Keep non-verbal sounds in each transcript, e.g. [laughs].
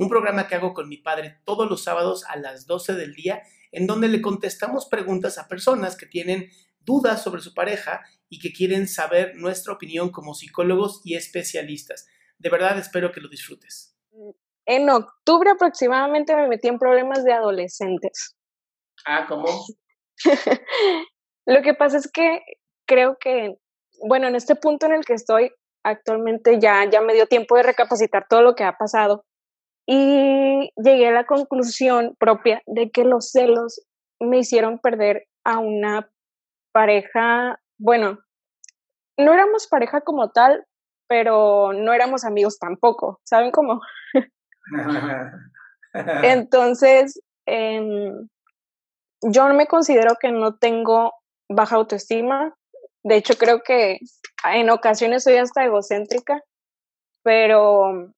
Un programa que hago con mi padre todos los sábados a las 12 del día, en donde le contestamos preguntas a personas que tienen dudas sobre su pareja y que quieren saber nuestra opinión como psicólogos y especialistas. De verdad espero que lo disfrutes. En octubre aproximadamente me metí en problemas de adolescentes. Ah, ¿cómo? [laughs] Lo que pasa es que creo que, bueno, en este punto en el que estoy actualmente ya, ya me dio tiempo de recapacitar todo lo que ha pasado y llegué a la conclusión propia de que los celos me hicieron perder a una pareja, bueno, no éramos pareja como tal, pero no éramos amigos tampoco, ¿saben cómo? [laughs] Entonces, eh, yo no me considero que no tengo baja autoestima, de hecho creo que en ocasiones soy hasta egocéntrica, pero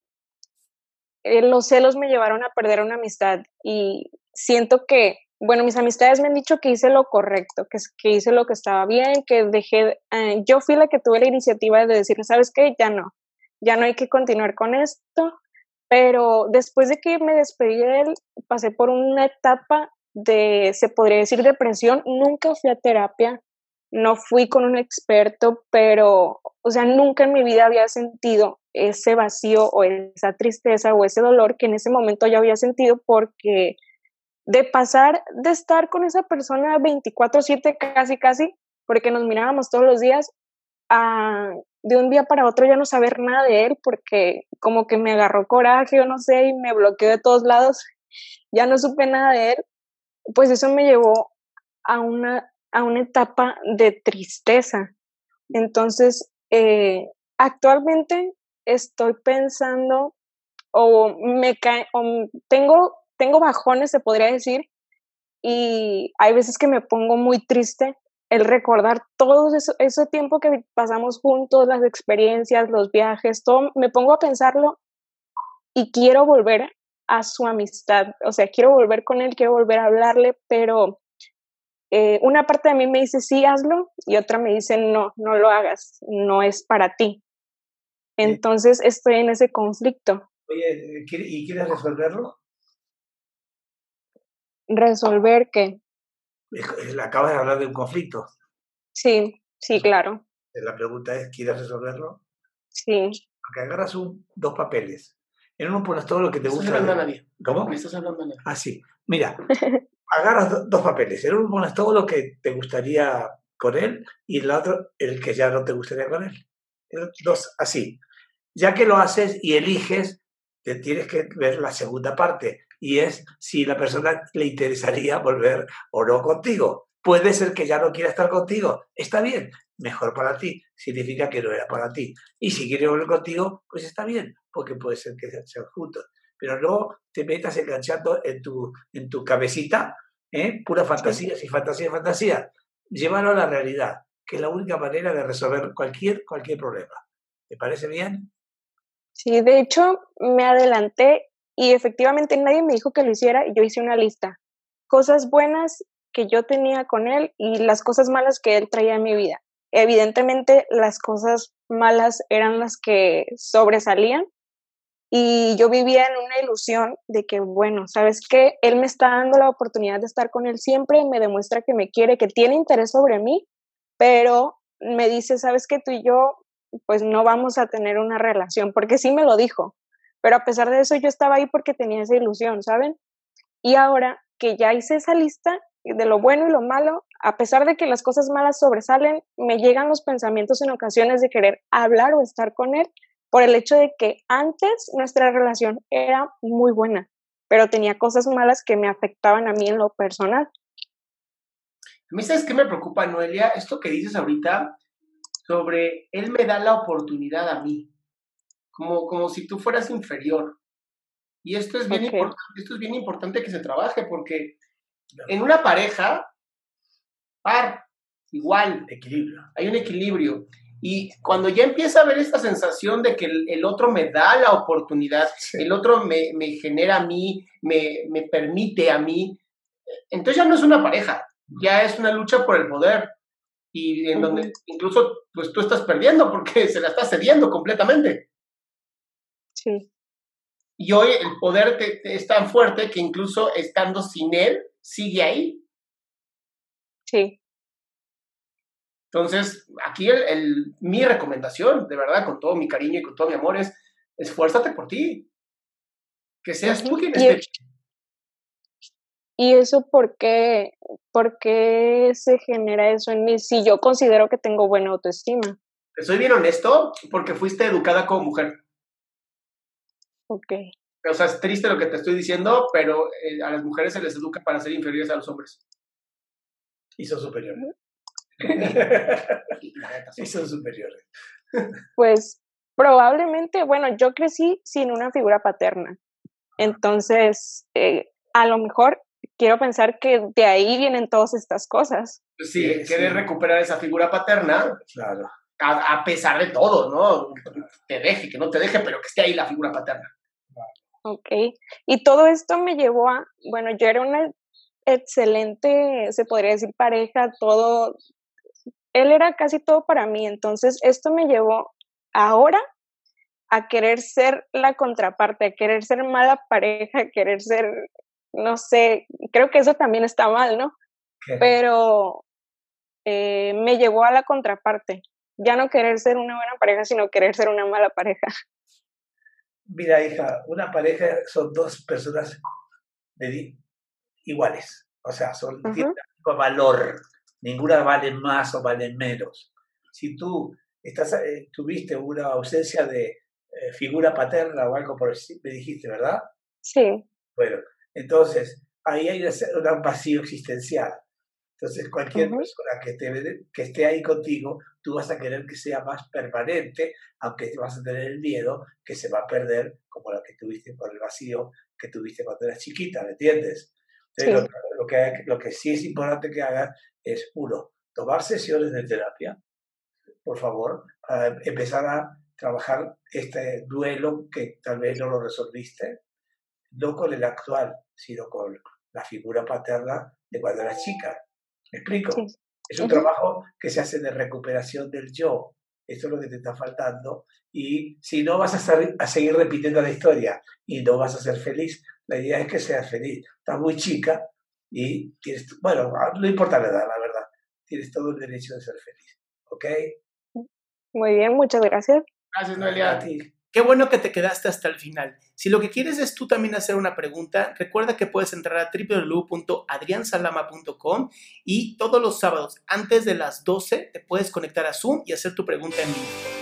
eh, los celos me llevaron a perder una amistad y siento que, bueno, mis amistades me han dicho que hice lo correcto, que, hice lo que estaba bien, que dejé, eh, yo fui la que tuve la iniciativa de decir, ¿sabes qué? Ya no, ya no hay que continuar con esto, pero después de que me despedí de él, pasé por una etapa de, se podría decir, depresión, nunca fui a terapia, no fui con un experto, pero, o sea, nunca en mi vida había sentido ese vacío o esa tristeza o ese dolor que en ese momento yo había sentido porque de pasar de estar con esa persona 24/7 casi casi, porque nos mirábamos todos los días, de un día para otro ya no saber nada de él porque como que me agarró coraje o no sé y me bloqueó de todos lados, ya no supe nada de él, pues eso me llevó a una, a una etapa de tristeza. Entonces, eh, actualmente estoy pensando o me cae, o tengo, tengo bajones, se podría decir, y hay veces que me pongo muy triste el recordar todo eso, ese tiempo que pasamos juntos, las experiencias, los viajes, todo, me pongo a pensarlo y quiero volver a su amistad, o sea, quiero volver con él, quiero volver a hablarle, pero eh, una parte de mí me dice, sí, hazlo, y otra me dice, no, no lo hagas, no es para ti. Entonces estoy en ese conflicto. Oye, ¿y quieres resolverlo? ¿Resolver qué? Acabas de hablar de un conflicto. Sí, sí, claro. La pregunta es, ¿quieres resolverlo? Sí. Aunque agarras un, dos papeles. En uno pones todo lo que te gusta. Estás hablando a nadie. ¿Cómo? Me estás hablando a nadie. Ah, sí. Mira, [laughs] agarras dos papeles. En uno pones todo lo que te gustaría con él y en el otro el que ya no te gustaría con él. Dos, así. Ya que lo haces y eliges, te tienes que ver la segunda parte y es si la persona le interesaría volver o no contigo. Puede ser que ya no quiera estar contigo. Está bien, mejor para ti. Significa que no era para ti. Y si quiere volver contigo, pues está bien, porque puede ser que sean juntos. Pero no te metas enganchando en tu, en tu cabecita, ¿eh? pura fantasía, y fantasía, fantasía. Llévalo a la realidad, que es la única manera de resolver cualquier, cualquier problema. ¿Te parece bien? Sí, de hecho, me adelanté y efectivamente nadie me dijo que lo hiciera y yo hice una lista. Cosas buenas que yo tenía con él y las cosas malas que él traía en mi vida. Evidentemente las cosas malas eran las que sobresalían y yo vivía en una ilusión de que, bueno, sabes que él me está dando la oportunidad de estar con él siempre, me demuestra que me quiere, que tiene interés sobre mí, pero me dice, sabes que tú y yo, pues no vamos a tener una relación, porque sí me lo dijo, pero a pesar de eso yo estaba ahí porque tenía esa ilusión, ¿saben? Y ahora que ya hice esa lista de lo bueno y lo malo, a pesar de que las cosas malas sobresalen, me llegan los pensamientos en ocasiones de querer hablar o estar con él por el hecho de que antes nuestra relación era muy buena, pero tenía cosas malas que me afectaban a mí en lo personal. A mí, ¿sabes qué me preocupa, Noelia? Esto que dices ahorita sobre él me da la oportunidad a mí, como, como si tú fueras inferior. Y esto es bien, importante, esto es bien importante que se trabaje porque en una pareja, par, igual, equilibrio. Hay un equilibrio. Y cuando ya empieza a haber esta sensación de que el, otro me da la oportunidad, el otro me, me, genera a mí, me, me permite a mí, entonces ya no es una pareja, ya es una lucha por el poder. Y en donde incluso pues tú estás perdiendo porque [laughs] se la estás cediendo completamente. Sí. Y hoy el poder es tan fuerte que incluso estando sin él, sigue ahí. Sí. Entonces, aquí el, mi recomendación, de verdad, con todo mi cariño y con todo mi amor, es esfuérzate por ti. Que seas tú quien esté. ¿Y eso por qué, por qué se genera eso en mí si yo considero que tengo buena autoestima? Soy bien honesto, porque fuiste educada como mujer. Ok. O sea, es triste lo que te estoy diciendo, pero eh, a las mujeres se les educa para ser inferiores a los hombres. Y son superiores. [laughs] y son superiores. [laughs] Pues probablemente, bueno, yo crecí sin una figura paterna. Entonces, eh, a lo mejor quiero pensar que de ahí vienen todas estas cosas. Sí, sí. recuperar esa figura paterna. Claro. A, pesar de todo, ¿no? Te deje, que no te deje, pero que esté ahí la figura paterna. Ok. Y todo esto me llevó a, bueno, yo era una excelente, se podría decir, pareja, todo, él era casi todo para mí, entonces esto me llevó ahora a querer ser la contraparte, a querer ser mala pareja, a querer ser, no sé, creo que eso también está mal, ¿no? Pero eh, me llevó a la contraparte, ya no querer ser una buena pareja, sino querer ser una mala pareja. Mira, hija, una pareja son dos personas de, iguales, o sea, son uh valor, ninguna vale más o vale menos. Si tú estás, eh, tuviste una ausencia de eh, figura paterna o algo por el me dijiste, ¿verdad? Sí. Bueno, entonces ahí hay un vacío existencial. Entonces, cualquier persona que, te, que esté ahí contigo, tú vas a querer que sea más permanente, aunque vas a tener el miedo que se va a perder, como lo que tuviste por el vacío que tuviste cuando eras chiquita, ¿me entiendes? Lo, que, lo que sí es importante que hagas es, uno, tomar sesiones de terapia, por favor, empezar a trabajar este duelo que tal vez no lo resolviste, no con el actual, sino con la figura paterna de cuando eras chica. ¿Me explico? Es un trabajo que se hace de recuperación del yo. Esto es lo que te está faltando. Y si no vas a, a seguir repitiendo la historia y no vas a ser feliz, la idea es que seas feliz. Estás muy chica y tienes, bueno, no importa la edad, la verdad. Tienes todo el derecho de ser feliz. ¿Ok? Muy bien, muchas gracias. Gracias, Noelia. A ti. Qué bueno que te quedaste hasta el final. Si lo que quieres es tú también hacer una pregunta, recuerda que puedes entrar a www.adriansalama.com y todos los sábados antes de las 12 te puedes conectar a Zoom y hacer tu pregunta en vivo.